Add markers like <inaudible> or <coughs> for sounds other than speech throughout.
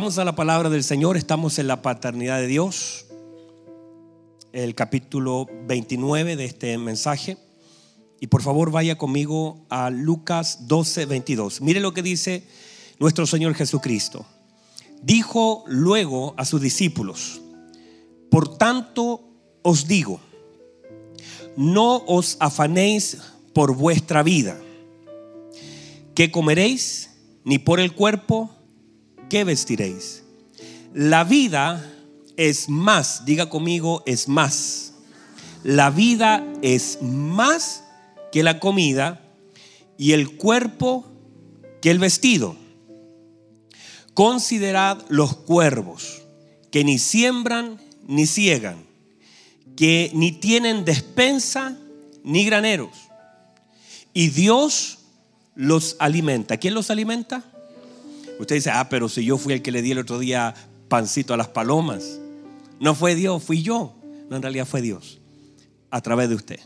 Vamos a la palabra del Señor, estamos en la paternidad de Dios, el capítulo 29 de este mensaje. Y por favor vaya conmigo a Lucas 12, 22. Mire lo que dice nuestro Señor Jesucristo. Dijo luego a sus discípulos, por tanto os digo, no os afanéis por vuestra vida, que comeréis, ni por el cuerpo, ¿qué vestiréis? La vida es más, diga conmigo, es más. La vida es más que la comida y el cuerpo que el vestido. Considerad los cuervos, que ni siembran ni ciegan, que ni tienen despensa ni graneros. Y Dios los alimenta. ¿Quién los alimenta? Usted dice, ah, pero si yo fui el que le di el otro día pancito a las palomas. No fue Dios, fui yo. No, en realidad fue Dios. A través de usted.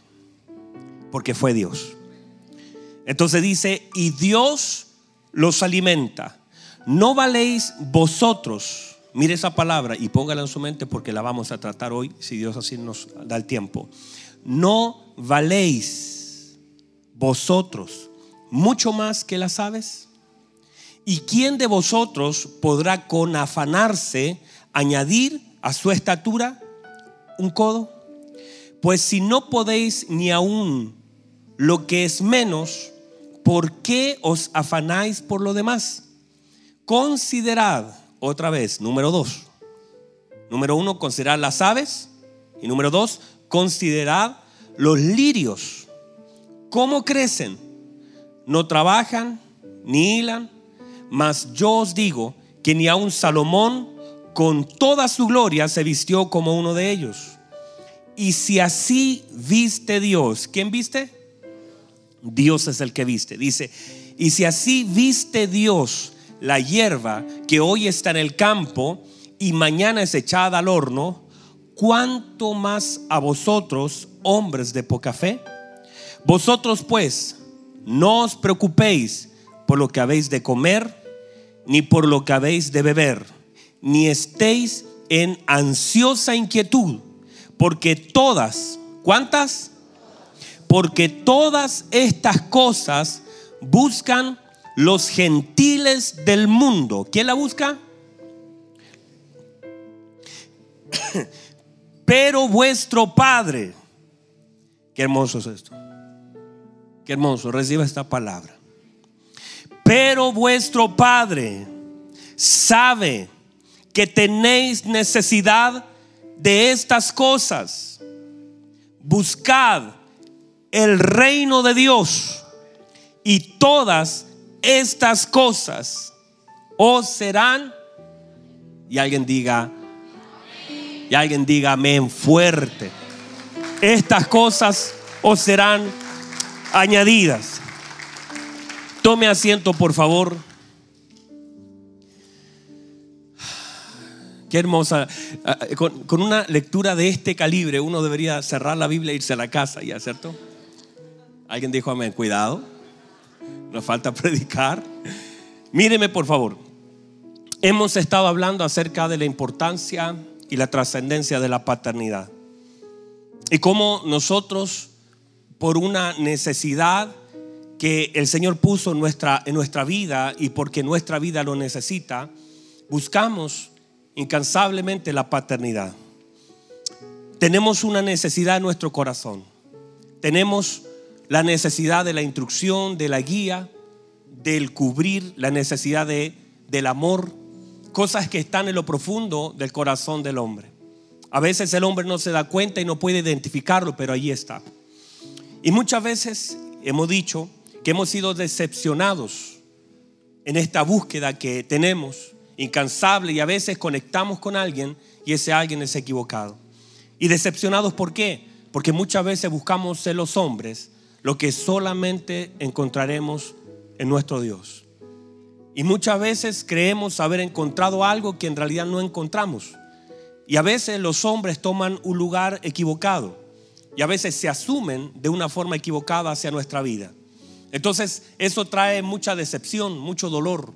Porque fue Dios. Entonces dice, y Dios los alimenta. No valéis vosotros. Mire esa palabra y póngala en su mente porque la vamos a tratar hoy, si Dios así nos da el tiempo. No valéis vosotros mucho más que las aves. ¿Y quién de vosotros podrá con afanarse añadir a su estatura un codo? Pues si no podéis ni aún lo que es menos, ¿por qué os afanáis por lo demás? Considerad otra vez, número dos. Número uno, considerad las aves. Y número dos, considerad los lirios. ¿Cómo crecen? No trabajan ni hilan mas yo os digo que ni aun Salomón con toda su gloria se vistió como uno de ellos. Y si así viste Dios, ¿quién viste? Dios es el que viste. Dice, y si así viste Dios la hierba que hoy está en el campo y mañana es echada al horno, ¿cuánto más a vosotros, hombres de poca fe? Vosotros pues, no os preocupéis por lo que habéis de comer, ni por lo que habéis de beber, ni estéis en ansiosa inquietud, porque todas, ¿cuántas? Porque todas estas cosas buscan los gentiles del mundo. ¿Quién la busca? <coughs> Pero vuestro Padre, qué hermoso es esto, qué hermoso, reciba esta palabra. Pero vuestro Padre sabe que tenéis necesidad de estas cosas. Buscad el reino de Dios y todas estas cosas os serán. Y alguien diga, y alguien diga amén fuerte. Estas cosas os serán añadidas. Tome asiento, por favor. Qué hermosa. Ah, con, una lectura de este calibre, uno debería cerrar la Biblia e irse a la casa, ¿ya cierto? Alguien dijo amén, cuidado. Nos falta <laughs> predicar. Míreme, por favor. Hemos estado hablando acerca de la importancia y la trascendencia de la paternidad. Y cómo nosotros, por una necesidad, que el Señor puso en nuestra, en nuestra vida y porque nuestra vida lo necesita, buscamos incansablemente la paternidad. Tenemos una necesidad en nuestro corazón. Tenemos la necesidad de la instrucción, de la guía, del cubrir, la necesidad de, del amor, cosas que están en lo profundo del corazón del hombre. A veces el hombre no se da cuenta y no puede identificarlo, pero allí está. Y muchas veces hemos dicho, que hemos sido decepcionados en esta búsqueda que tenemos, incansable, y a veces conectamos con alguien y ese alguien es equivocado. Y decepcionados ¿por qué? Porque muchas veces buscamos en los hombres lo que solamente encontraremos en nuestro Dios. Y muchas veces creemos haber encontrado algo que en realidad no encontramos. Y a veces los hombres toman un lugar equivocado. Y a veces se asumen de una forma equivocada hacia nuestra vida. Entonces eso trae mucha decepción, mucho dolor,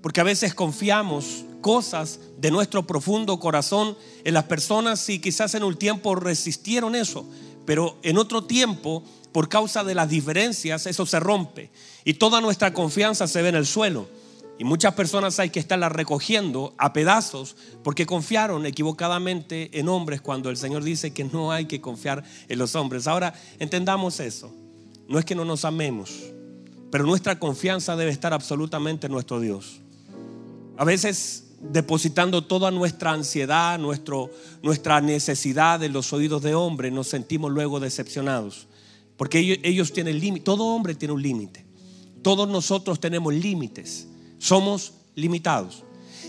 porque a veces confiamos cosas de nuestro profundo corazón en las personas y quizás en un tiempo resistieron eso, pero en otro tiempo, por causa de las diferencias, eso se rompe y toda nuestra confianza se ve en el suelo. Y muchas personas hay que estarlas recogiendo a pedazos porque confiaron equivocadamente en hombres cuando el Señor dice que no hay que confiar en los hombres. Ahora, entendamos eso. No es que no nos amemos, pero nuestra confianza debe estar absolutamente en nuestro Dios. A veces depositando toda nuestra ansiedad, nuestro, nuestra necesidad en los oídos de hombre, nos sentimos luego decepcionados. Porque ellos, ellos tienen límite, todo hombre tiene un límite. Todos nosotros tenemos límites. Somos limitados.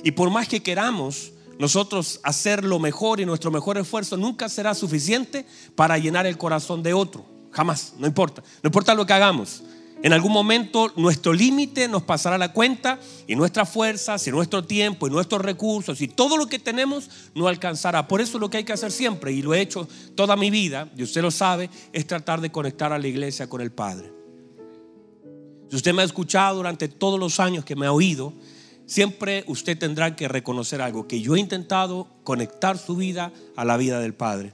Y por más que queramos nosotros hacer lo mejor y nuestro mejor esfuerzo, nunca será suficiente para llenar el corazón de otro. Jamás, no importa. No importa lo que hagamos. En algún momento nuestro límite nos pasará la cuenta y nuestras fuerzas y nuestro tiempo y nuestros recursos y todo lo que tenemos no alcanzará. Por eso lo que hay que hacer siempre, y lo he hecho toda mi vida, y usted lo sabe, es tratar de conectar a la iglesia con el Padre. Si usted me ha escuchado durante todos los años que me ha oído, siempre usted tendrá que reconocer algo, que yo he intentado conectar su vida a la vida del Padre.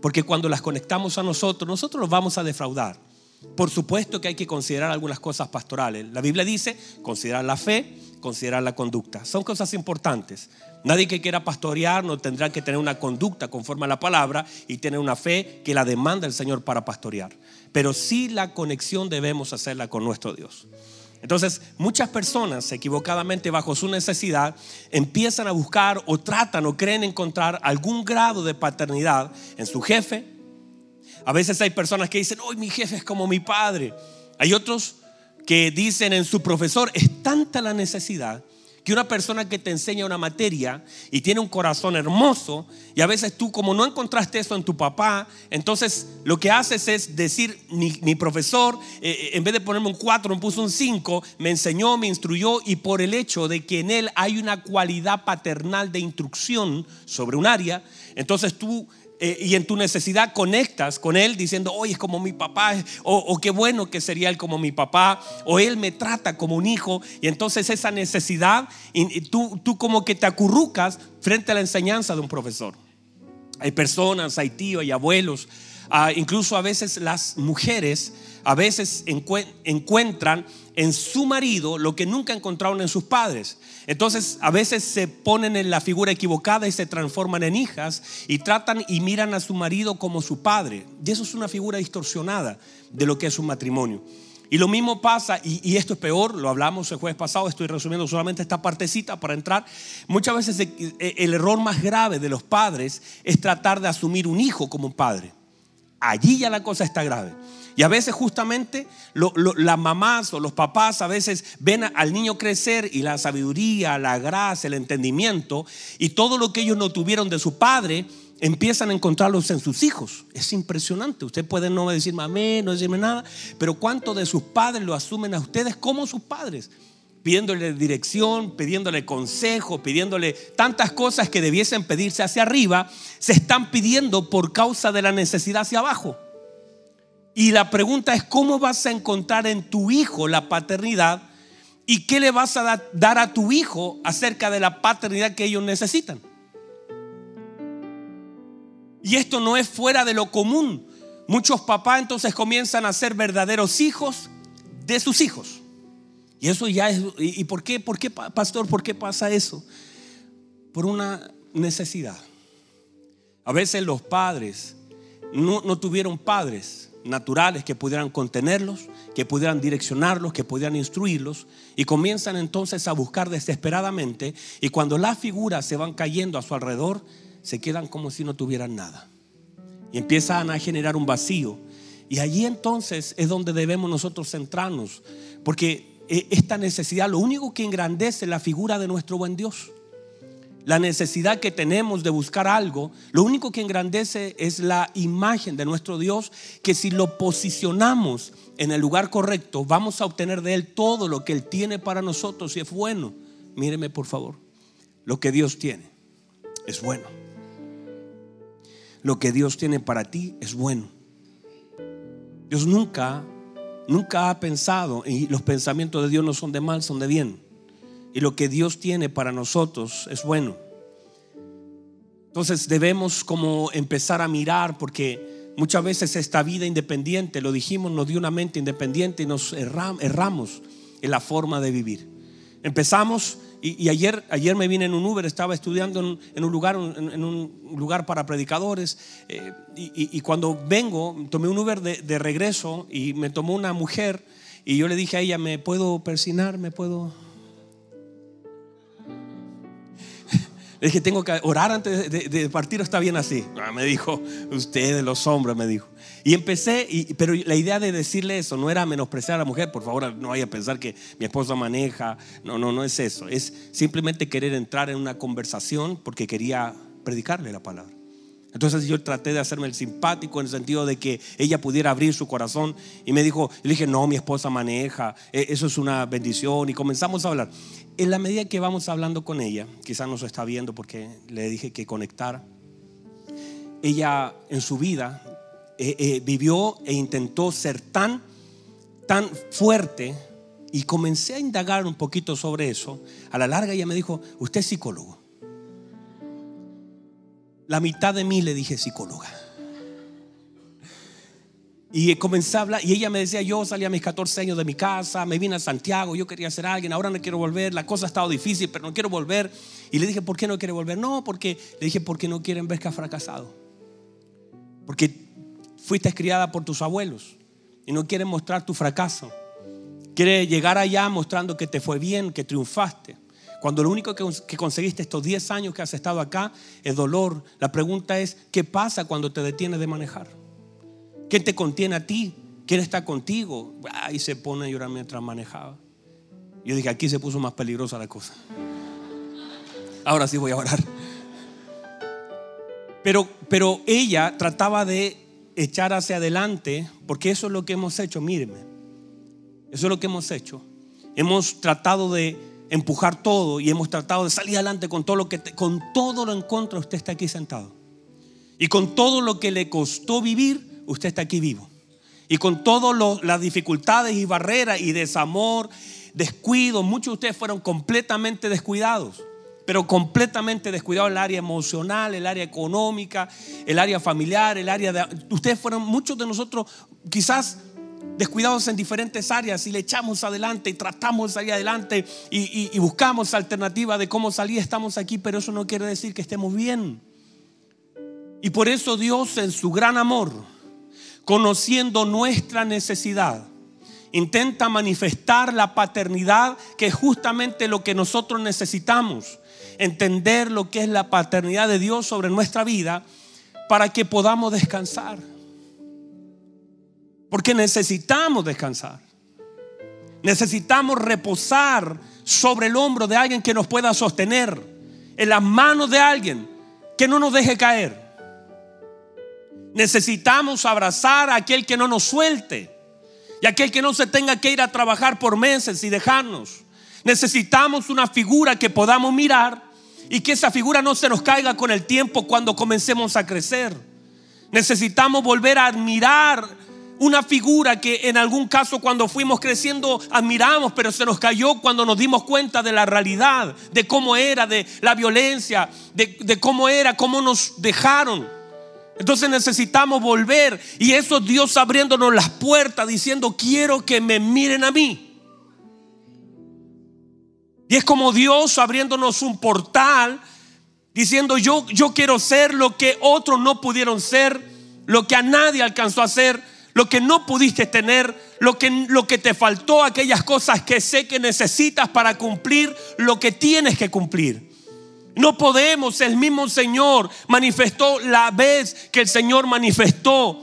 Porque cuando las conectamos a nosotros, nosotros los vamos a defraudar. Por supuesto que hay que considerar algunas cosas pastorales. La Biblia dice, considerar la fe, considerar la conducta. Son cosas importantes. Nadie que quiera pastorear no tendrá que tener una conducta conforme a la palabra y tener una fe que la demanda el Señor para pastorear pero sí la conexión debemos hacerla con nuestro Dios. Entonces, muchas personas, equivocadamente bajo su necesidad, empiezan a buscar o tratan o creen encontrar algún grado de paternidad en su jefe. A veces hay personas que dicen, hoy mi jefe es como mi padre. Hay otros que dicen en su profesor, es tanta la necesidad que una persona que te enseña una materia y tiene un corazón hermoso, y a veces tú como no encontraste eso en tu papá, entonces lo que haces es decir, mi, profesor, eh, eh, en vez de ponerme un 4, me puso un 5, me enseñó, me instruyó, y por el hecho de que en él hay una cualidad paternal de instrucción sobre un área, entonces tú eh, y en tu necesidad conectas con Él diciendo, hoy es como mi papá, o, qué bueno que sería Él como mi papá, o Él me trata como un hijo, y entonces esa necesidad, y, tú, tú como que te acurrucas frente a la enseñanza de un profesor. Hay personas, hay tíos, hay abuelos, ah, incluso a veces las mujeres, a veces encuentran en su marido lo que nunca encontraron en sus padres. Entonces a veces se ponen en la figura equivocada y se transforman en hijas y tratan y miran a su marido como su padre. Y eso es una figura distorsionada de lo que es un matrimonio. Y lo mismo pasa, y, esto es peor, lo hablamos el jueves pasado, estoy resumiendo solamente esta partecita para entrar. Muchas veces el, el error más grave de los padres es tratar de asumir un hijo como un padre. Allí ya la cosa está grave. Y a veces justamente las mamás o los papás a veces ven al niño crecer y la sabiduría, la gracia, el entendimiento y todo lo que ellos no tuvieron de su padre, empiezan a encontrarlos en sus hijos. Es impresionante. Usted puede no decirme amén, no decirme nada, pero ¿cuánto de sus padres lo asumen a ustedes como sus padres? pidiéndole dirección, pidiéndole consejo, pidiéndole tantas cosas que debiesen pedirse hacia arriba, se están pidiendo por causa de la necesidad hacia abajo. Y la pregunta es, ¿cómo vas a encontrar en tu hijo la paternidad? ¿Y qué le vas a dar a tu hijo acerca de la paternidad que ellos necesitan? Y esto no es fuera de lo común. Muchos papás entonces comienzan a ser verdaderos hijos de sus hijos. Y eso ya es... ¿Y por qué, por qué, pastor? ¿Por qué pasa eso? Por una necesidad. A veces los padres no, no tuvieron padres naturales que pudieran contenerlos, que pudieran direccionarlos, que pudieran instruirlos, y comienzan entonces a buscar desesperadamente, y cuando las figuras se van cayendo a su alrededor, se quedan como si no tuvieran nada. Y empiezan a generar un vacío. Y allí entonces es donde debemos nosotros centrarnos, porque eh, esta necesidad lo único que engrandece la figura de nuestro buen Dios la necesidad que tenemos de buscar algo, lo único que engrandece es la imagen de nuestro Dios, que si lo posicionamos en el lugar correcto, vamos a obtener de Él todo lo que Él tiene para nosotros y es bueno. Míreme por favor, lo que Dios tiene es bueno. Lo que Dios tiene para ti es bueno. Dios nunca, nunca ha pensado, y los pensamientos de Dios no son de mal, son de bien y lo que Dios tiene para nosotros es bueno. Entonces debemos como empezar a mirar porque muchas veces esta vida independiente, lo dijimos, nos dio una mente independiente y nos erramos en la forma de vivir. Empezamos y, ayer, ayer me vine en un Uber, estaba estudiando en, un, lugar, en, un lugar para predicadores eh, y, cuando vengo, tomé un Uber de, de regreso y me tomó una mujer y yo le dije a ella, ¿me puedo persinar? ¿Me puedo...? Le dije, tengo que orar antes de, partir, está bien así. Ah, me dijo, ustedes los hombres, me dijo. Y empecé, y, pero la idea de decirle eso no era menospreciar a la mujer, por favor, no vaya a pensar que mi esposa maneja. No, no, no es eso. Es simplemente querer entrar en una conversación porque quería predicarle la palabra. Entonces yo traté de hacerme el simpático en el sentido de que ella pudiera abrir su corazón y me dijo, le dije, no, mi esposa maneja, e, eso es una bendición y comenzamos a hablar. En la medida que vamos hablando con ella, quizás nos está viendo porque le dije que conectara, ella en su vida eh, eh, vivió e intentó ser tan, tan fuerte y comencé a indagar un poquito sobre eso. A la larga ella me dijo, usted es psicólogo la mitad de mí le dije psicóloga. Y comencé y ella me decía, yo salí a mis 14 años de mi casa, me vine a Santiago, yo quería ser alguien, ahora no quiero volver, la cosa ha estado difícil, pero no quiero volver. Y le dije, ¿por qué no quiere volver? No, porque le dije, porque no quieren ver que has fracasado. Porque fuiste criada por tus abuelos y no quieren mostrar tu fracaso. Quiere llegar allá mostrando que te fue bien, que triunfaste. Cuando lo único que conseguiste estos 10 años que has estado acá es dolor, la pregunta es, ¿qué pasa cuando te detienes de manejar? ¿Quién te contiene a ti? ¿Quién está contigo? Y se pone a llorar mientras manejaba. Yo dije, aquí se puso más peligrosa la cosa. Ahora sí voy a orar. Pero, pero ella trataba de echar hacia adelante, porque eso es lo que hemos hecho, míreme. Eso es lo que hemos hecho. Hemos tratado de empujar todo y hemos tratado de salir adelante con todo lo que con todo lo en contra usted está aquí sentado. Y con todo lo que le costó vivir, usted está aquí vivo. Y con todas las dificultades y barreras y desamor, descuido, muchos de ustedes fueron completamente descuidados, pero completamente descuidados el área emocional, el área económica, el área familiar, el área de ustedes fueron muchos de nosotros quizás descuidados en diferentes áreas y le echamos adelante y tratamos de salir adelante y, buscamos alternativa de cómo salir, estamos aquí, pero eso no quiere decir que estemos bien. Y por eso Dios en su gran amor, conociendo nuestra necesidad, intenta manifestar la paternidad que es justamente lo que nosotros necesitamos, entender lo que es la paternidad de Dios sobre nuestra vida para que podamos descansar. Porque necesitamos descansar. Necesitamos reposar sobre el hombro de alguien que nos pueda sostener. En las manos de alguien que no nos deje caer. Necesitamos abrazar a aquel que no nos suelte. Y aquel que no se tenga que ir a trabajar por meses y dejarnos. Necesitamos una figura que podamos mirar y que esa figura no se nos caiga con el tiempo cuando comencemos a crecer. Necesitamos volver a admirar una figura que en algún caso cuando fuimos creciendo admiramos, pero se nos cayó cuando nos dimos cuenta de la realidad, de cómo era, de la violencia, de, cómo era, cómo nos dejaron. Entonces necesitamos volver y eso Dios abriéndonos las puertas diciendo, quiero que me miren a mí. Y es como Dios abriéndonos un portal diciendo, yo, yo quiero ser lo que otros no pudieron ser, lo que a nadie alcanzó a ser lo que no pudiste tener, lo que, lo que te faltó, aquellas cosas que sé que necesitas para cumplir lo que tienes que cumplir. No podemos, el mismo Señor manifestó la vez que el Señor manifestó.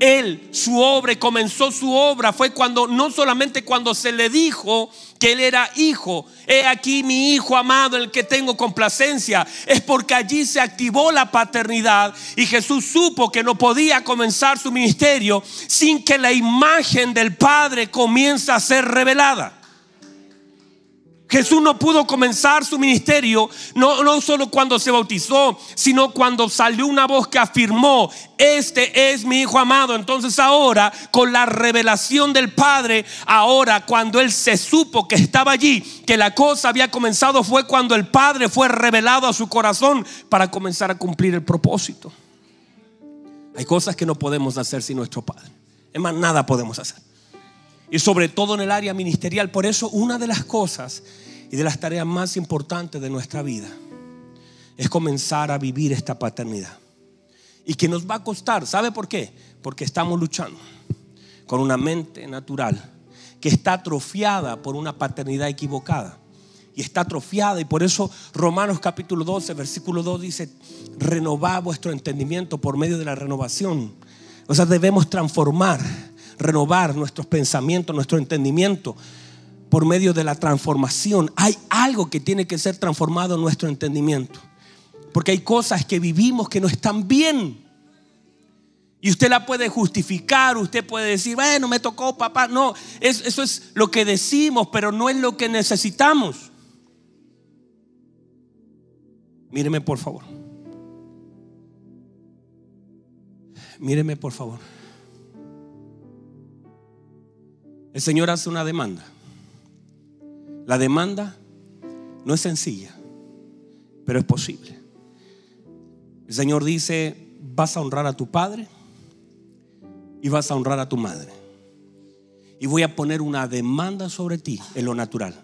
Él, su obra, comenzó su obra, fue cuando, no solamente cuando se le dijo que él era hijo, he aquí mi hijo amado, el que tengo complacencia, es porque allí se activó la paternidad y Jesús supo que no podía comenzar su ministerio sin que la imagen del Padre comience a ser revelada. Jesús no pudo comenzar su ministerio no, no solo cuando se bautizó, sino cuando salió una voz que afirmó, este es mi Hijo amado. Entonces ahora, con la revelación del Padre, ahora cuando Él se supo que estaba allí, que la cosa había comenzado, fue cuando el Padre fue revelado a su corazón para comenzar a cumplir el propósito. Hay cosas que no podemos hacer sin nuestro Padre. Es más, nada podemos hacer y sobre todo en el área ministerial. Por eso una de las cosas y de las tareas más importantes de nuestra vida es comenzar a vivir esta paternidad. Y que nos va a costar, ¿sabe por qué? Porque estamos luchando con una mente natural que está atrofiada por una paternidad equivocada. Y está atrofiada y por eso Romanos capítulo 12, versículo 2 dice, renovar vuestro entendimiento por medio de la renovación. O sea, debemos transformar renovar nuestros pensamientos, nuestro entendimiento por medio de la transformación. Hay algo que tiene que ser transformado en nuestro entendimiento. Porque hay cosas que vivimos que no están bien. Y usted la puede justificar, usted puede decir, bueno, me tocó papá. No, eso es lo que decimos, pero no es lo que necesitamos. Míreme por favor. Míreme por favor. El Señor hace una demanda. La demanda no es sencilla, pero es posible. El Señor dice, vas a honrar a tu padre y vas a honrar a tu madre. Y voy a poner una demanda sobre ti en lo natural,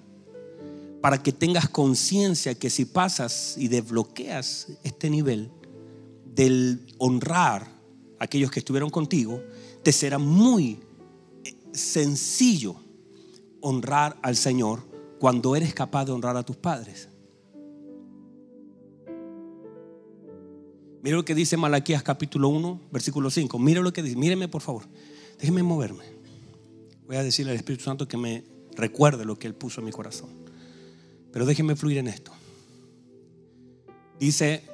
para que tengas conciencia que si pasas y desbloqueas este nivel del honrar a aquellos que estuvieron contigo, te será muy sencillo honrar al Señor cuando eres capaz de honrar a tus padres. Mira lo que dice Malaquías capítulo 1, versículo 5. Mira lo que dice. Míreme por favor. Déjeme moverme. Voy a decirle al Espíritu Santo que me recuerde lo que Él puso en mi corazón. Pero déjeme fluir en esto. Dice,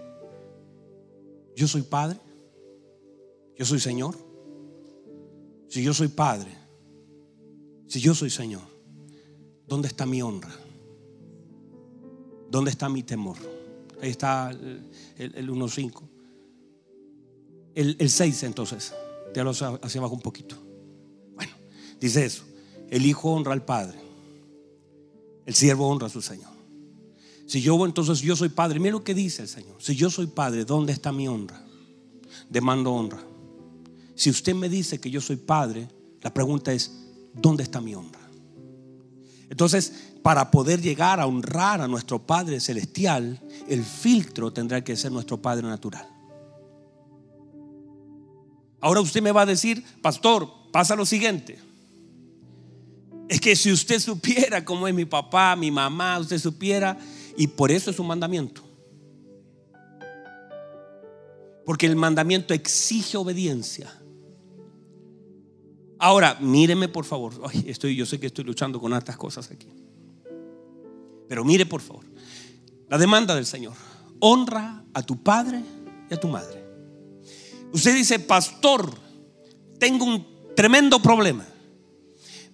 yo soy Padre. Yo soy Señor. Si yo soy Padre, si yo soy Señor, ¿dónde está mi honra? ¿Dónde está mi temor? Ahí está el, 1.5. El, el 6 entonces, te hacia, hacia abajo un poquito. Bueno, dice eso. El hijo honra al padre. El siervo honra a su Señor. Si yo entonces yo soy padre, mira lo que dice el Señor. Si yo soy padre, ¿dónde está mi honra? Demando honra. Si usted me dice que yo soy padre, la pregunta es, ¿dónde está mi honra? Entonces, para poder llegar a honrar a nuestro Padre Celestial, el filtro tendrá que ser nuestro Padre Natural. Ahora usted me va a decir, pastor, pasa lo siguiente. Es que si usted supiera cómo es mi papá, mi mamá, usted supiera, y por eso es un mandamiento. Porque el mandamiento exige obediencia. Ahora, míreme por favor. estoy, yo sé que estoy luchando con estas cosas aquí. Pero mire por favor. La demanda del Señor. Honra a tu padre y a tu madre. Usted dice, pastor, tengo un tremendo problema.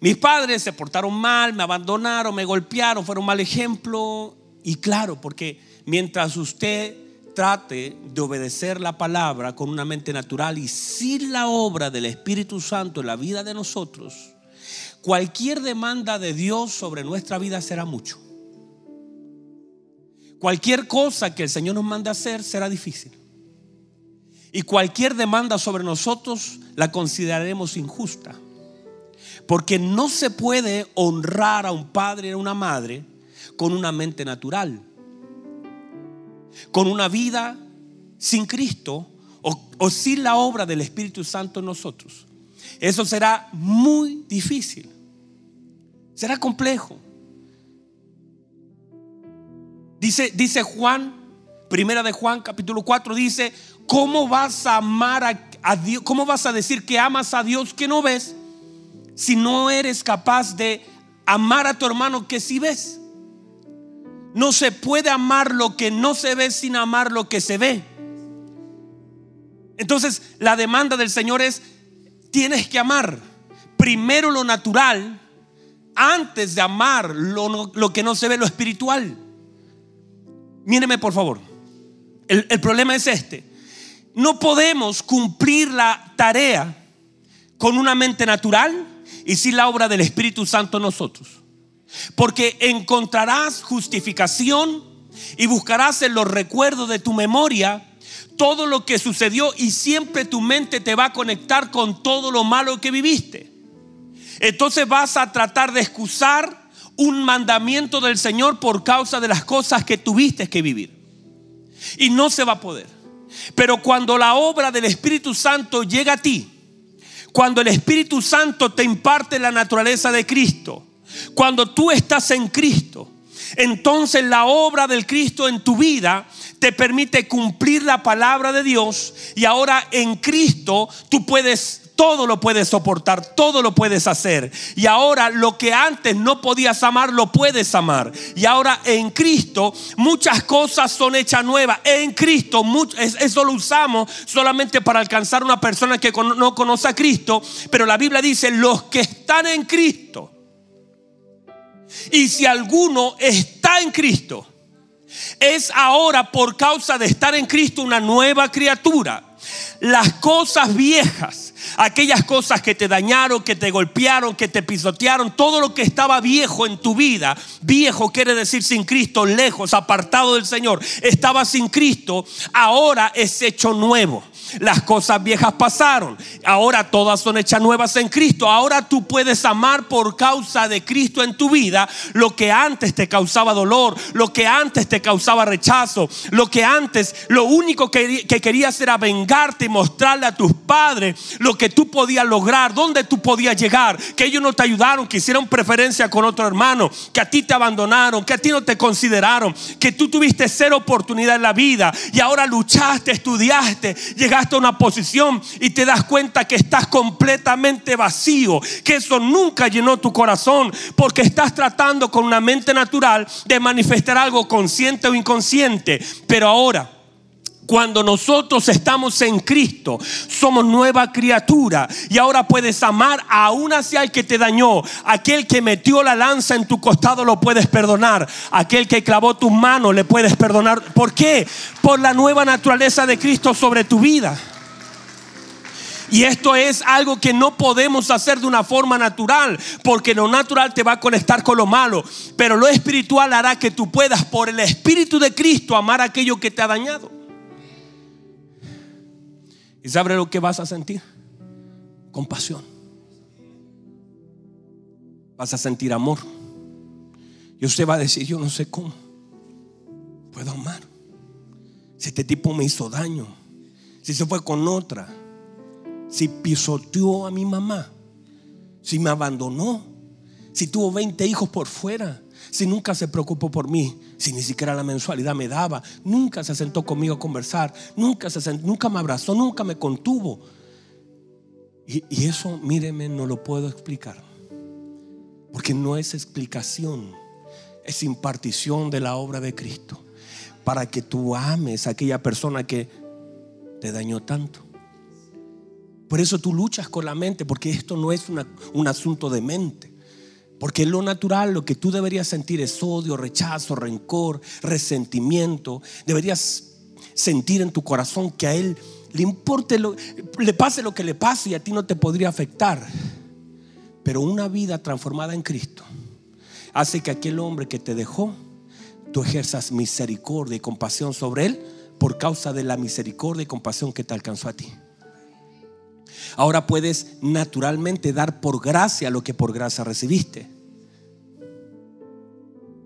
Mis padres se portaron mal, me abandonaron, me golpearon, fueron mal ejemplo. Y claro, porque mientras usted trate de obedecer la palabra con una mente natural y sin la obra del Espíritu Santo en la vida de nosotros, cualquier demanda de Dios sobre nuestra vida será mucho. Cualquier cosa que el Señor nos mande hacer será difícil. Y cualquier demanda sobre nosotros la consideraremos injusta. Porque no se puede honrar a un padre y a una madre con una mente natural con una vida sin Cristo o, sin la obra del Espíritu Santo en nosotros. Eso será muy difícil. Será complejo. Dice, dice Juan, primera de Juan capítulo 4, dice, ¿cómo vas a amar a, a, Dios? ¿Cómo vas a decir que amas a Dios que no ves si no eres capaz de amar a tu hermano que sí ves? No se puede amar lo que no se ve sin amar lo que se ve. Entonces la demanda del Señor es, tienes que amar primero lo natural antes de amar lo, lo que no se ve, lo espiritual. Míreme por favor. El, el problema es este. No podemos cumplir la tarea con una mente natural y sin la obra del Espíritu Santo en nosotros. Porque encontrarás justificación y buscarás en los recuerdos de tu memoria todo lo que sucedió y siempre tu mente te va a conectar con todo lo malo que viviste. Entonces vas a tratar de excusar un mandamiento del Señor por causa de las cosas que tuviste que vivir. Y no se va a poder. Pero cuando la obra del Espíritu Santo llega a ti, cuando el Espíritu Santo te imparte la naturaleza de Cristo, cuando tú estás en Cristo, entonces la obra del Cristo en tu vida te permite cumplir la palabra de Dios y ahora en Cristo tú puedes todo lo puedes soportar, todo lo puedes hacer. Y ahora lo que antes no podías amar, lo puedes amar. Y ahora en Cristo muchas cosas son hechas nuevas. En Cristo, eso lo usamos solamente para alcanzar una persona que no conoce a Cristo. Pero la Biblia dice, los que están en Cristo. Y si alguno está en Cristo, es ahora por causa de estar en Cristo una nueva criatura. Las cosas viejas, aquellas cosas que te dañaron, que te golpearon, que te pisotearon, todo lo que estaba viejo en tu vida, viejo quiere decir sin Cristo, lejos, apartado del Señor, estaba sin Cristo, ahora es hecho nuevo. Las cosas viejas pasaron. Ahora todas son hechas nuevas en Cristo. Ahora tú puedes amar por causa de Cristo en tu vida lo que antes te causaba dolor, lo que antes te causaba rechazo, lo que antes lo único que, querías era vengarte y mostrarle a tus padres lo que tú podías lograr, dónde tú podías llegar, que ellos no te ayudaron, que hicieron preferencia con otro hermano, que a ti te abandonaron, que a ti no te consideraron, que tú tuviste cero oportunidad en la vida y ahora luchaste, estudiaste, llegaste llegaste a una posición y te das cuenta que estás completamente vacío, que eso nunca llenó tu corazón, porque estás tratando con una mente natural de manifestar algo consciente o inconsciente. Pero ahora, cuando nosotros estamos en Cristo, somos nueva criatura. Y ahora puedes amar aún hacia el que te dañó. Aquel que metió la lanza en tu costado lo puedes perdonar. Aquel que clavó tus manos le puedes perdonar. ¿Por qué? Por la nueva naturaleza de Cristo sobre tu vida. Y esto es algo que no podemos hacer de una forma natural, porque lo natural te va a conectar con lo malo, pero lo espiritual hará que tú puedas por el Espíritu de Cristo amar aquello que te ha dañado. ¿Y sabe lo que vas a sentir? Compasión. Vas a sentir amor. Y usted va a decir, yo no sé cómo puedo amar. Si este tipo me hizo daño, si se fue con otra, si pisoteó a mi mamá, si me abandonó, si tuvo 20 hijos por fuera, si nunca se preocupó por mí, si ni siquiera la mensualidad me daba, nunca se sentó conmigo a conversar, nunca, se nunca me abrazó, nunca me contuvo. Y, y eso, míreme, no lo puedo explicar. Porque no es explicación, es impartición de la obra de Cristo. Para que tú ames a aquella persona que te dañó tanto. Por eso tú luchas con la mente, porque esto no es un asunto de mente. Porque lo natural, lo que tú deberías sentir es odio, rechazo, rencor, resentimiento. Deberías sentir en tu corazón que a Él le importe, lo, le pase lo que le pase y a ti no te podría afectar. Pero una vida transformada en Cristo hace que aquel hombre que te dejó, tú ejerzas misericordia y compasión sobre Él por causa de la misericordia y compasión que te alcanzó a ti. Ahora puedes naturalmente dar por gracia lo que por gracia recibiste.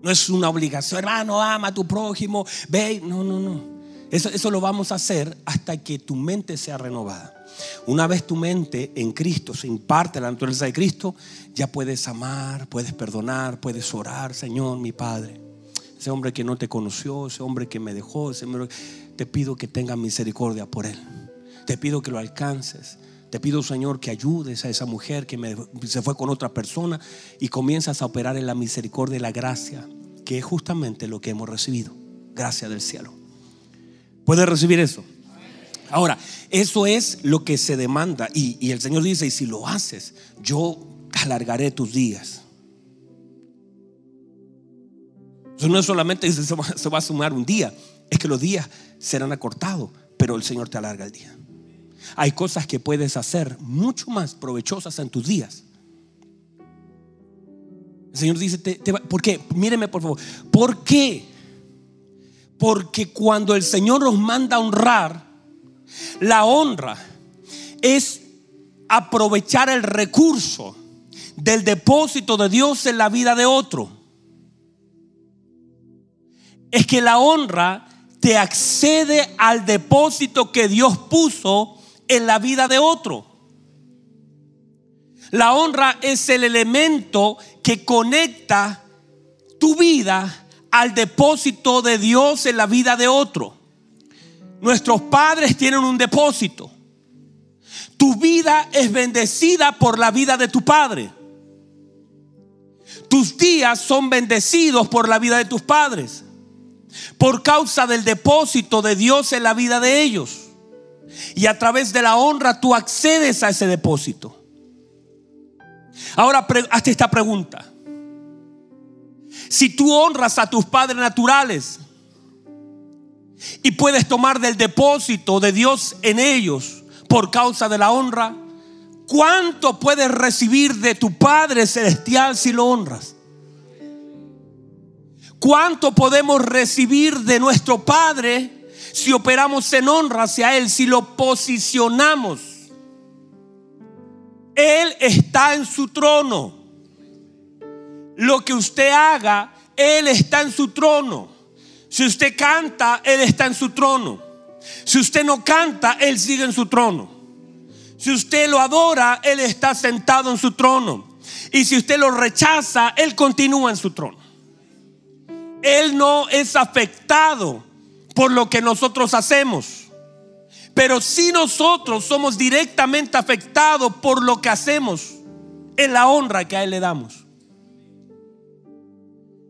No es una obligación, hermano, ama a tu prójimo, ve. No, no, no. Eso, eso lo vamos a hacer hasta que tu mente sea renovada. Una vez tu mente en Cristo se imparte la naturaleza de Cristo, ya puedes amar, puedes perdonar, puedes orar, Señor, mi Padre. Ese hombre que no te conoció, ese hombre que me dejó, te pido que tenga misericordia por él. Te pido que lo alcances. Te pido, Señor, que ayudes a esa mujer que se fue con otra persona y comienzas a operar en la misericordia y la gracia, que es justamente lo que hemos recibido. Gracia del cielo. ¿Puedes recibir eso? Ahora, eso es lo que se demanda. Y, el Señor dice, y si lo haces, yo alargaré tus días. Eso no es solamente se va, se va a sumar un día, es que los días serán acortados, pero el Señor te alarga el día. Hay cosas que puedes hacer mucho más provechosas en tus días. El Señor dice, ¿por qué? Míreme por favor. ¿Por qué? Porque cuando el Señor nos manda a honrar, la honra es aprovechar el recurso del depósito de Dios en la vida de otro. Es que la honra te accede al depósito que Dios puso en la vida de otro. La honra es el elemento que conecta tu vida al depósito de Dios en la vida de otro. Nuestros padres tienen un depósito. Tu vida es bendecida por la vida de tu padre. Tus días son bendecidos por la vida de tus padres. Por causa del depósito de Dios en la vida de ellos. Y a través de la honra tú accedes a ese depósito. Ahora hazte esta pregunta. Si tú honras a tus padres naturales y puedes tomar del depósito de Dios en ellos por causa de la honra, ¿cuánto puedes recibir de tu Padre Celestial si lo honras? ¿Cuánto podemos recibir de nuestro Padre si operamos en honra hacia Él, si lo posicionamos? Él está en su trono. Lo que usted haga, Él está en su trono. Si usted canta, Él está en su trono. Si usted no canta, Él sigue en su trono. Si usted lo adora, Él está sentado en su trono. Y si usted lo rechaza, Él continúa en su trono. Él no es afectado por lo que nosotros hacemos. Pero si nosotros somos directamente afectados por lo que hacemos, en la honra que a Él le damos.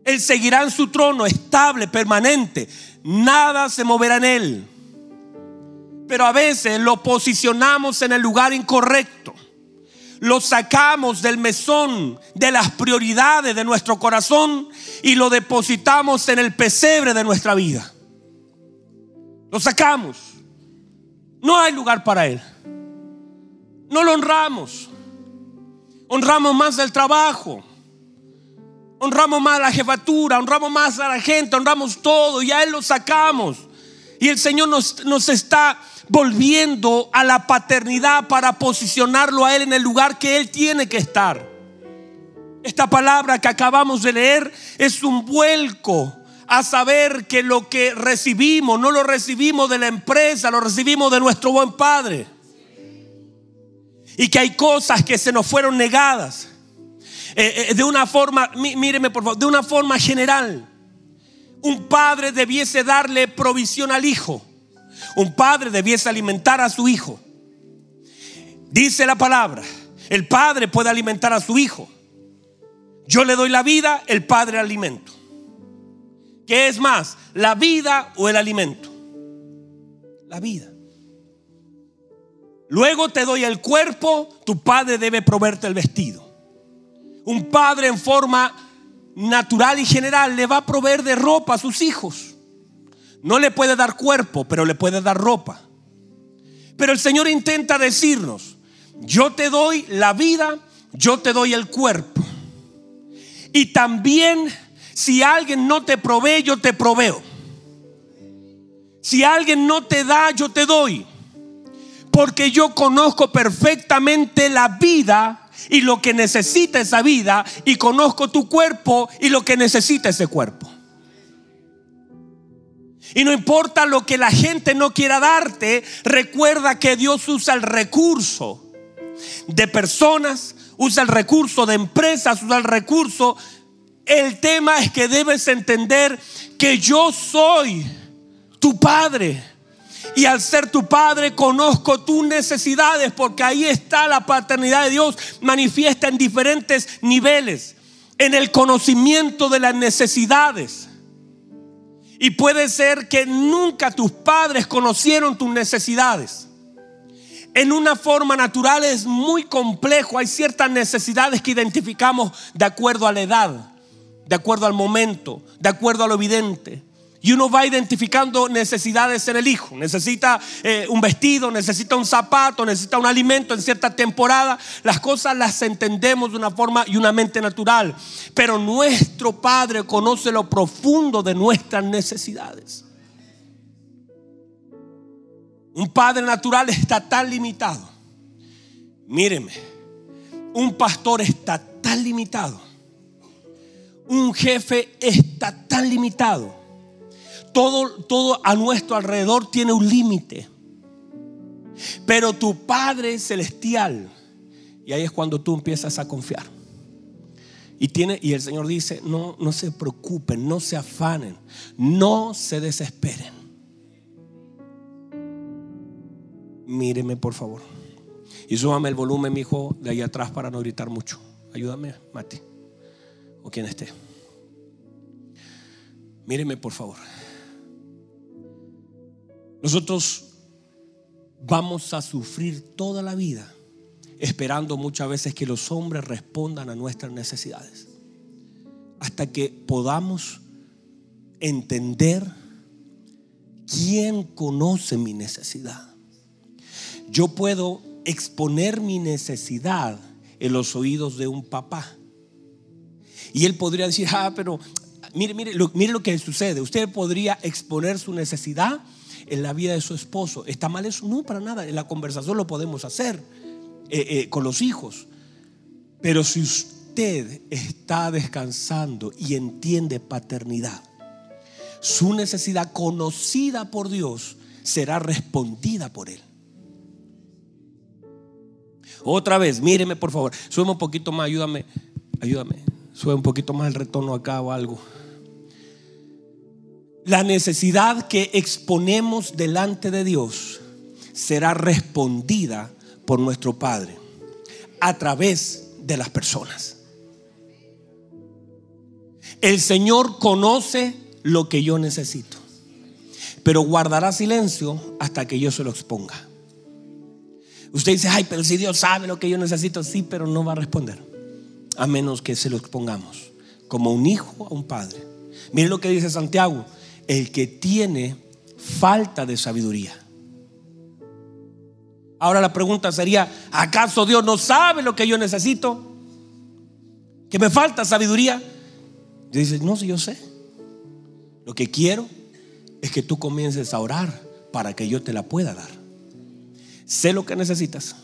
Él seguirá en su trono estable, permanente. Nada se moverá en Él. Pero a veces lo posicionamos en el lugar incorrecto. Lo sacamos del mesón de las prioridades de nuestro corazón y lo depositamos en el pesebre de nuestra vida. Lo sacamos no hay lugar para Él. No lo honramos. Honramos más el trabajo. Honramos más la jefatura. Honramos más a la gente. Honramos todo. Y a Él lo sacamos. Y el Señor nos, nos está volviendo a la paternidad para posicionarlo a Él en el lugar que Él tiene que estar. Esta palabra que acabamos de leer es un vuelco a saber que lo que recibimos no lo recibimos de la empresa, lo recibimos de nuestro buen Padre. Y que hay cosas que se nos fueron negadas. Eh, eh, de una forma, míreme por favor, de una forma general. Un padre debiese darle provisión al hijo. Un padre debiese alimentar a su hijo. Dice la palabra, el padre puede alimentar a su hijo. Yo le doy la vida, el padre alimento. ¿Qué es más? ¿La vida o el alimento? La vida. Luego te doy el cuerpo, tu padre debe proveerte el vestido. Un padre en forma natural y general le va a proveer de ropa a sus hijos. No le puede dar cuerpo, pero le puede dar ropa. Pero el Señor intenta decirnos, yo te doy la vida, yo te doy el cuerpo. Y también si alguien no te provee, yo te proveo. Si alguien no te da, yo te doy. Porque yo conozco perfectamente la vida y lo que necesita esa vida y conozco tu cuerpo y lo que necesita ese cuerpo. Y no importa lo que la gente no quiera darte, recuerda que Dios usa el recurso de personas, usa el recurso de empresas, usa el recurso el tema es que debes entender que yo soy tu padre. Y al ser tu padre conozco tus necesidades porque ahí está la paternidad de Dios manifiesta en diferentes niveles. En el conocimiento de las necesidades. Y puede ser que nunca tus padres conocieron tus necesidades. En una forma natural es muy complejo. Hay ciertas necesidades que identificamos de acuerdo a la edad de acuerdo al momento, de acuerdo a lo evidente. Y uno va identificando necesidades en el hijo. Necesita eh, un vestido, necesita un zapato, necesita un alimento en cierta temporada. Las cosas las entendemos de una forma y una mente natural. Pero nuestro Padre conoce lo profundo de nuestras necesidades. Un Padre natural está tan limitado. Míreme, un pastor está tan limitado. Un jefe está tan limitado todo, todo a nuestro alrededor tiene un límite. Pero tu Padre Celestial, y ahí es cuando tú empiezas a confiar. Y, tiene, y el Señor dice, no, no se preocupen, no se afanen, no se desesperen. Míreme por favor. Y súbame el volumen, mi hijo, de ahí atrás para no gritar mucho. Ayúdame, Mati. O quien esté. Míreme por favor. Nosotros vamos a sufrir toda la vida esperando muchas veces que los hombres respondan a nuestras necesidades. Hasta que podamos entender quién conoce mi necesidad. Yo puedo exponer mi necesidad en los oídos de un papá. Y él podría decir, ah, pero mire, mire, mire lo que sucede. Usted podría exponer su necesidad en la vida de su esposo. ¿Está mal eso? No, para nada. En la conversación lo podemos hacer eh, eh, con los hijos. Pero si usted está descansando y entiende paternidad, su necesidad conocida por Dios será respondida por Él. Otra vez, míreme por favor, sube un poquito más, ayúdame, ayúdame, sube un poquito más el retorno acá o algo la necesidad que exponemos delante de Dios será respondida por nuestro Padre a través de las personas. El Señor conoce lo que yo necesito, pero guardará silencio hasta que yo se lo exponga. Usted dice, ay, pero si Dios sabe lo que yo necesito, sí, pero no va a responder, a menos que se lo expongamos, como un hijo a un padre. Mire lo que dice Santiago, el que tiene falta de sabiduría. Ahora la pregunta sería, ¿acaso Dios no sabe lo que yo necesito? ¿Que me falta sabiduría? Y dice, no, si yo sé. Lo que quiero es que tú comiences a orar para que yo te la pueda dar. Sé lo que necesitas.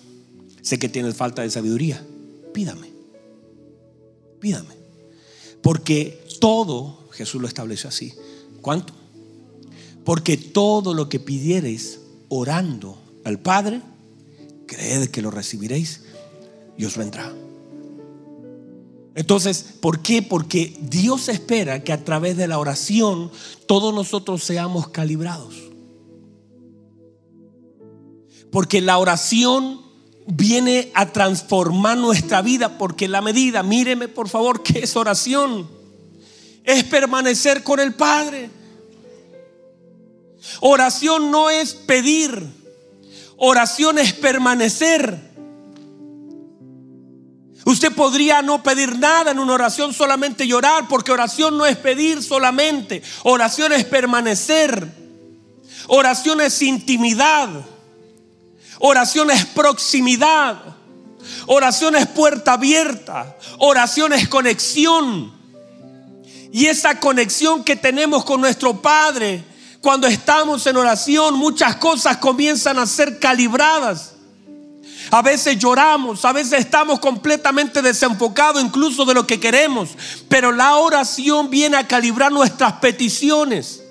Sé que tienes falta de sabiduría. Pídame. Pídame. Porque todo, Jesús lo estableció así, ¿Cuánto? Porque todo lo que pidiereis orando al Padre, creed que lo recibiréis y os vendrá. Entonces, ¿por qué? Porque Dios espera que a través de la oración todos nosotros seamos calibrados. Porque la oración viene a transformar nuestra vida, porque la medida, míreme por favor, que es oración es permanecer con el Padre. Oración no es pedir, oración es permanecer. Usted podría no pedir nada en una oración, solamente llorar, porque oración no es pedir solamente, oración es permanecer, oración es intimidad, oración es proximidad, oración es puerta abierta, oración es conexión. Y esa conexión que tenemos con nuestro Padre, cuando estamos en oración, muchas cosas comienzan a ser calibradas. A veces lloramos, a veces estamos completamente desenfocados incluso de lo que queremos, pero la oración viene a calibrar nuestras peticiones.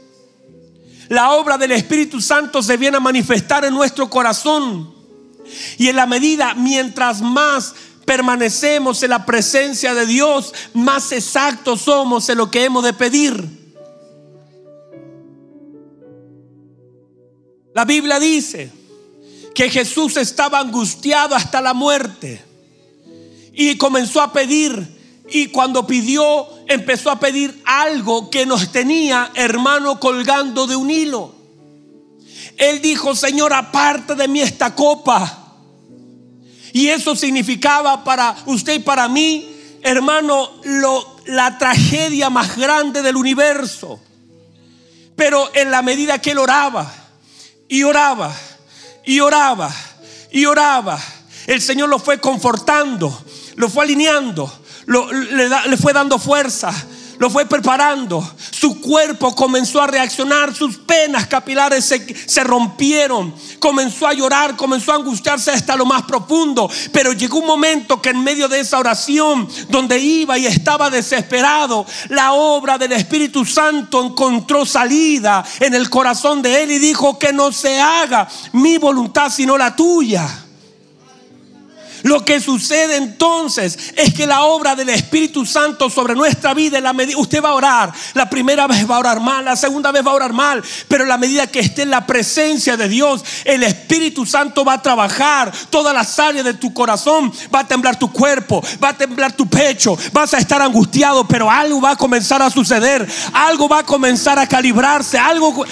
La obra del Espíritu Santo se viene a manifestar en nuestro corazón. Y en la medida, mientras más permanecemos en la presencia de Dios, más exactos somos en lo que hemos de pedir. La Biblia dice que Jesús estaba angustiado hasta la muerte y comenzó a pedir y cuando pidió empezó a pedir algo que nos tenía hermano colgando de un hilo. Él dijo, Señor, aparte de mí esta copa. Y eso significaba para usted y para mí, hermano, lo, la tragedia más grande del universo. Pero en la medida que él oraba y oraba y oraba y oraba, el Señor lo fue confortando, lo fue alineando, le, le fue dando fuerza, lo fue preparando. Su cuerpo comenzó a reaccionar, sus penas capilares se, rompieron, comenzó a llorar, comenzó a angustiarse hasta lo más profundo. Pero llegó un momento que en medio de esa oración, donde iba y estaba desesperado, la obra del Espíritu Santo encontró salida en el corazón de él y dijo que no se haga mi voluntad sino la tuya. Lo que sucede entonces es que la obra del Espíritu Santo sobre nuestra vida, la usted va a orar, la primera vez va a orar mal, la segunda vez va a orar mal, pero en la medida que esté en la presencia de Dios, el Espíritu Santo va a trabajar todas las áreas de tu corazón, va a temblar tu cuerpo, va a temblar tu pecho, vas a estar angustiado, pero algo va a comenzar a suceder, algo va a comenzar a calibrarse, algo...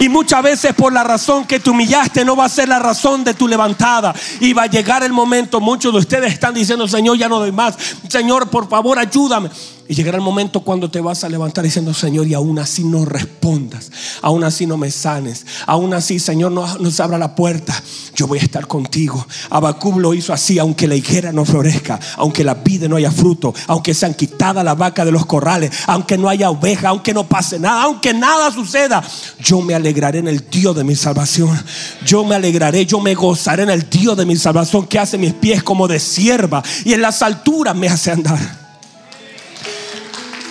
Y muchas veces por la razón que te humillaste no va a ser la razón de tu levantada. Y va a llegar el momento, muchos de ustedes están diciendo, Señor, ya no doy más. Señor, por favor, ayúdame. Y llegará el momento cuando te vas a levantar diciendo, Señor, y aún así no respondas, aún así no me sanes, aún así, Señor, no se abra la puerta. Yo voy a estar contigo. Abacub lo hizo así, aunque la higuera no florezca, aunque la vida no haya fruto, aunque sean quitadas la vaca de los corrales, aunque no haya oveja, aunque no pase nada, aunque nada suceda. Yo me alegraré en el Dios de mi salvación. Yo me alegraré, yo me gozaré en el Dios de mi salvación que hace mis pies como de sierva y en las alturas me hace andar.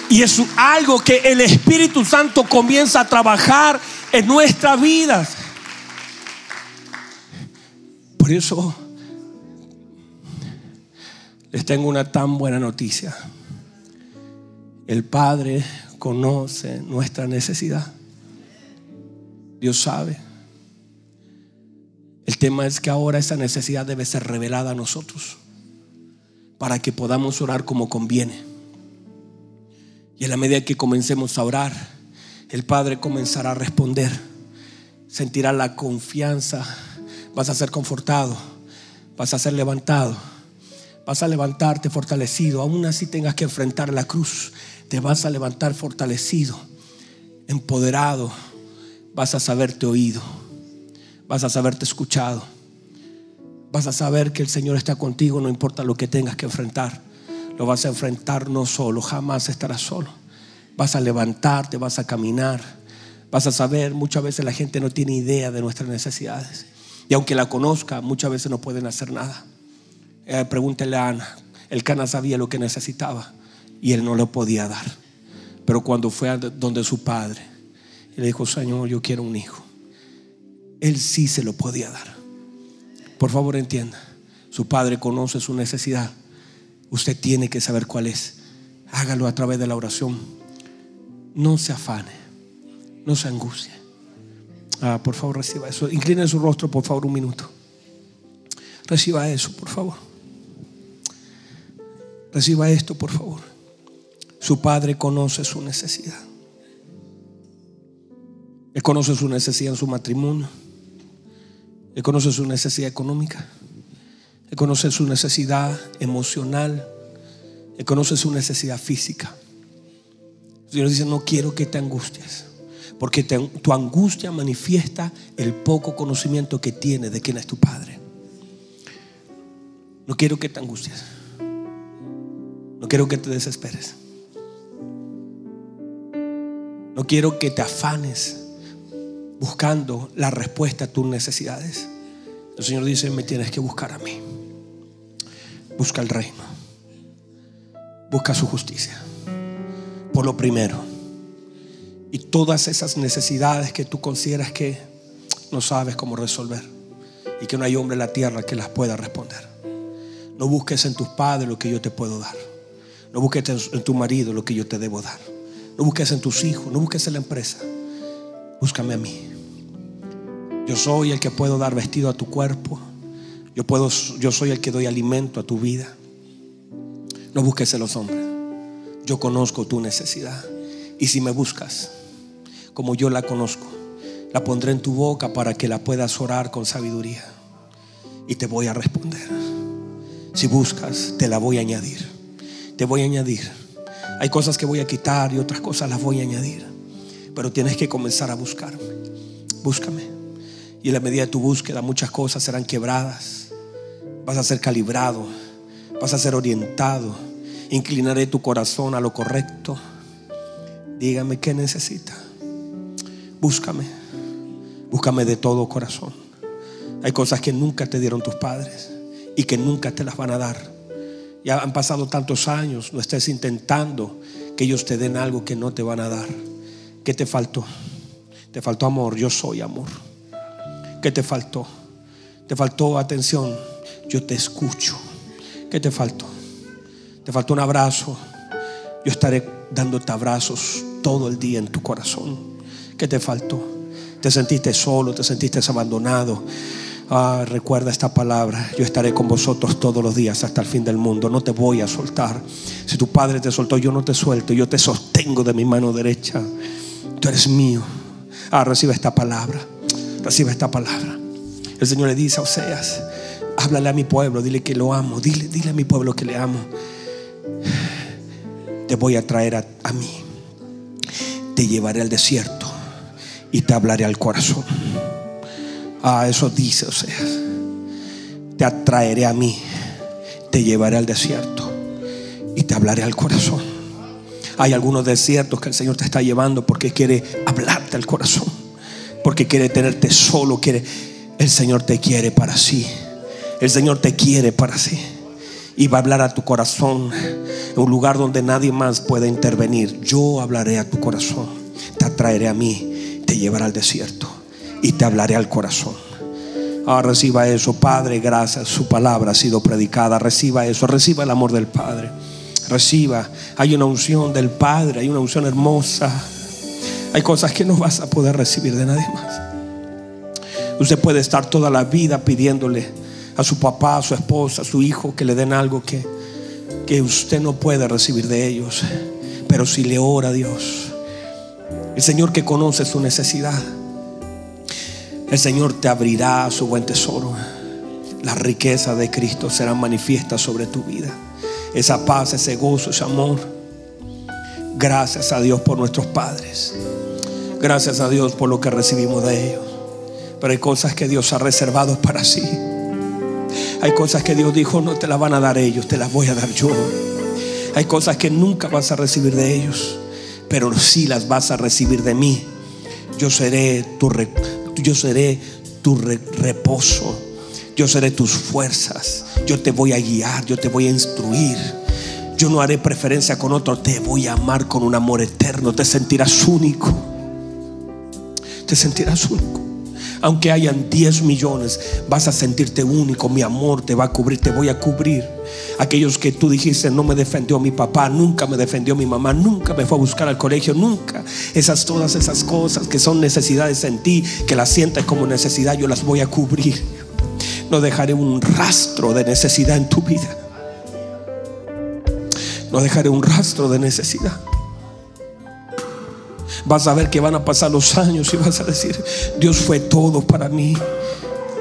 Y es algo que el Espíritu Santo comienza a trabajar en nuestras vidas. Por eso les tengo una tan buena noticia. El Padre conoce nuestra necesidad. Dios sabe. El tema es que ahora esa necesidad debe ser revelada a nosotros para que podamos orar como conviene. Y en la medida que comencemos a orar, el Padre comenzará a responder. Sentirá la confianza. Vas a ser confortado. Vas a ser levantado. Vas a levantarte fortalecido. Aún así tengas que enfrentar la cruz. Te vas a levantar fortalecido, empoderado. Vas a saberte oído. Vas a saberte escuchado. Vas a saber que el Señor está contigo, no importa lo que tengas que enfrentar lo vas a enfrentar no solo, jamás estarás solo. Vas a levantarte, vas a caminar, vas a saber, muchas veces la gente no tiene idea de nuestras necesidades. Y aunque la conozca, muchas veces no pueden hacer nada. Eh, pregúntele a Ana, el cana sabía lo que necesitaba y él no lo podía dar. Pero cuando fue a donde su padre, le dijo, Señor, yo quiero un hijo. Él sí se lo podía dar. Por favor, entienda, su padre conoce su necesidad Usted tiene que saber cuál es. Hágalo a través de la oración. No se afane, no se angustie. Ah, por favor, reciba eso. Incline su rostro, por favor, un minuto. Reciba eso, por favor. Reciba esto, por favor. Su padre conoce su necesidad. Él conoce su necesidad en su matrimonio. Él conoce su necesidad económica. Él conoce su necesidad emocional. Él conoce su necesidad física. El Señor dice, no quiero que te angusties. Porque tu angustia manifiesta el poco conocimiento que tienes de quién es tu Padre. No quiero que te angusties. No quiero que te desesperes. No quiero que te afanes buscando la respuesta a tus necesidades. El Señor dice, me tienes que buscar a mí. Busca el reino. Busca su justicia. Por lo primero. Y todas esas necesidades que tú consideras que no sabes cómo resolver. Y que no hay hombre en la tierra que las pueda responder. No busques en tus padres lo que yo te puedo dar. No busques en tu marido lo que yo te debo dar. No busques en tus hijos. No busques en la empresa. Búscame a mí. Yo soy el que puedo dar vestido a tu cuerpo. Yo, puedo, yo soy el que doy alimento a tu vida. No busques en los hombres. Yo conozco tu necesidad. Y si me buscas, como yo la conozco, la pondré en tu boca para que la puedas orar con sabiduría. Y te voy a responder. Si buscas, te la voy a añadir. Te voy a añadir. Hay cosas que voy a quitar y otras cosas las voy a añadir. Pero tienes que comenzar a buscarme. Búscame. Y en la medida de tu búsqueda muchas cosas serán quebradas. Vas a ser calibrado. Vas a ser orientado. Inclinaré tu corazón a lo correcto. Dígame qué necesita. Búscame. Búscame de todo corazón. Hay cosas que nunca te dieron tus padres y que nunca te las van a dar. Ya han pasado tantos años, no estés intentando que ellos te den algo que no te van a dar. ¿Qué te faltó? Te faltó amor, yo soy amor. ¿Qué te faltó? Te faltó atención, yo te escucho. ¿Qué te faltó? Te faltó un abrazo. Yo estaré dándote abrazos todo el día en tu corazón. ¿Qué te faltó? Te sentiste solo, te sentiste abandonado. Ah, recuerda esta palabra. Yo estaré con vosotros todos los días hasta el fin del mundo. No te voy a soltar. Si tu padre te soltó, yo no te suelto. Yo te sostengo de mi mano derecha. Tú eres mío. Ah, recibe esta palabra. Recibe esta palabra. El Señor le dice a Oseas, háblale a mi pueblo, dile que lo amo. Dile, dile a mi pueblo que le amo. Te voy a traer a, a mí. Te llevaré al desierto y te hablaré al corazón. Ah, eso dice Oseas. Te atraeré a mí, te llevaré al desierto y te hablaré al corazón. Hay algunos desiertos que el Señor te está llevando porque quiere hablarte al corazón, porque quiere tenerte solo, quiere el Señor te quiere para sí. El Señor te quiere para sí. Y va a hablar a tu corazón en un lugar donde nadie más puede intervenir. Yo hablaré a tu corazón. Te atraeré a mí. Te llevaré al desierto. Y te hablaré al corazón. Ah, reciba eso, Padre, gracias. Su palabra ha sido predicada. Reciba eso. Reciba el amor del Padre. Reciba. Hay una unción del Padre. Hay una unción hermosa. Hay cosas que no vas a poder recibir de nadie más. Usted puede estar toda la vida pidiéndole a su papá, a su esposa, a su hijo que le den algo que, que usted no puede recibir de ellos. Pero si le ora a Dios, el Señor que conoce su necesidad, el Señor te abrirá su buen tesoro. La riqueza de Cristo será manifiesta sobre tu vida. Esa paz, ese gozo, ese amor. Gracias a Dios por nuestros padres. Gracias a Dios por lo que recibimos de ellos. Pero hay cosas que Dios ha reservado para sí. Hay cosas que Dios dijo, no te las van a dar ellos, te las voy a dar yo. Hay cosas que nunca vas a recibir de ellos, pero sí las vas a recibir de mí. Yo seré tu, yo seré tu reposo. Yo seré tus fuerzas. Yo te voy a guiar, yo te voy a instruir. Yo no haré preferencia con otro, te voy a amar con un amor eterno. Te sentirás único. Te sentirás único. Aunque hayan 10 millones, vas a sentirte único. Mi amor te va a cubrir, te voy a cubrir. Aquellos que tú dijiste, no me defendió mi papá, nunca me defendió mi mamá, nunca me fue a buscar al colegio, nunca. Esas, todas esas cosas que son necesidades en ti, que las sientas como necesidad, yo las voy a cubrir. No dejaré un rastro de necesidad en tu vida. No dejaré un rastro de necesidad vas a ver que van a pasar los años y vas a decir, Dios fue todo para mí.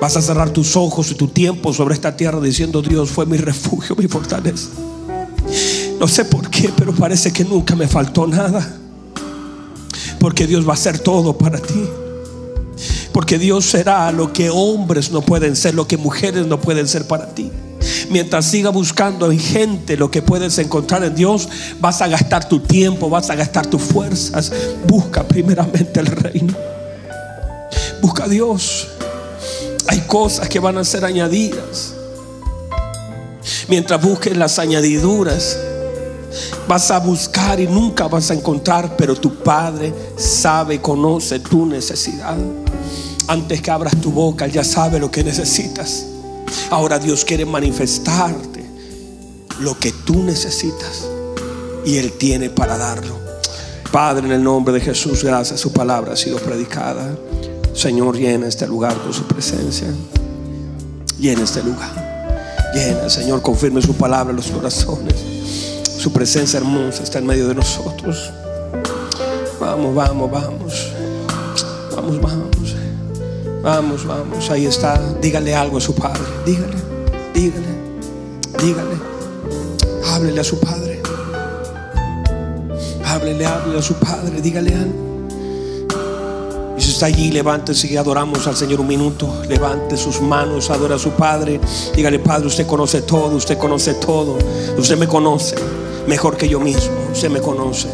Vas a cerrar tus ojos y tu tiempo sobre esta tierra diciendo, Dios fue mi refugio, mi fortaleza. No sé por qué, pero parece que nunca me faltó nada. Porque Dios va a hacer todo para ti. Porque Dios será lo que hombres no pueden ser, lo que mujeres no pueden ser para ti. Mientras siga buscando en gente lo que puedes encontrar en Dios, vas a gastar tu tiempo, vas a gastar tus fuerzas. Busca primeramente el reino. Busca a Dios. Hay cosas que van a ser añadidas. Mientras busques las añadiduras, vas a buscar y nunca vas a encontrar, pero tu Padre sabe, conoce tu necesidad. Antes que abras tu boca, ya sabe lo que necesitas. Ahora Dios quiere manifestarte lo que tú necesitas y Él tiene para darlo. Padre, en el nombre de Jesús, gracias. Su palabra ha sido predicada. Señor, llena este lugar con su presencia. Llena este lugar. Llena, Señor, confirme su palabra en los corazones. Su presencia hermosa está en medio de nosotros. Vamos, vamos, vamos. Vamos, vamos. Vamos, vamos, ahí está. Dígale algo a su padre. Dígale, dígale, dígale. Háblele a su padre. Háblele, hable a su Padre, dígale algo. Y si está allí, levántese y adoramos al Señor un minuto. Levante sus manos, adora a su Padre. Dígale, Padre, usted conoce todo, usted conoce todo. Usted me conoce mejor que yo mismo. Usted me conoce.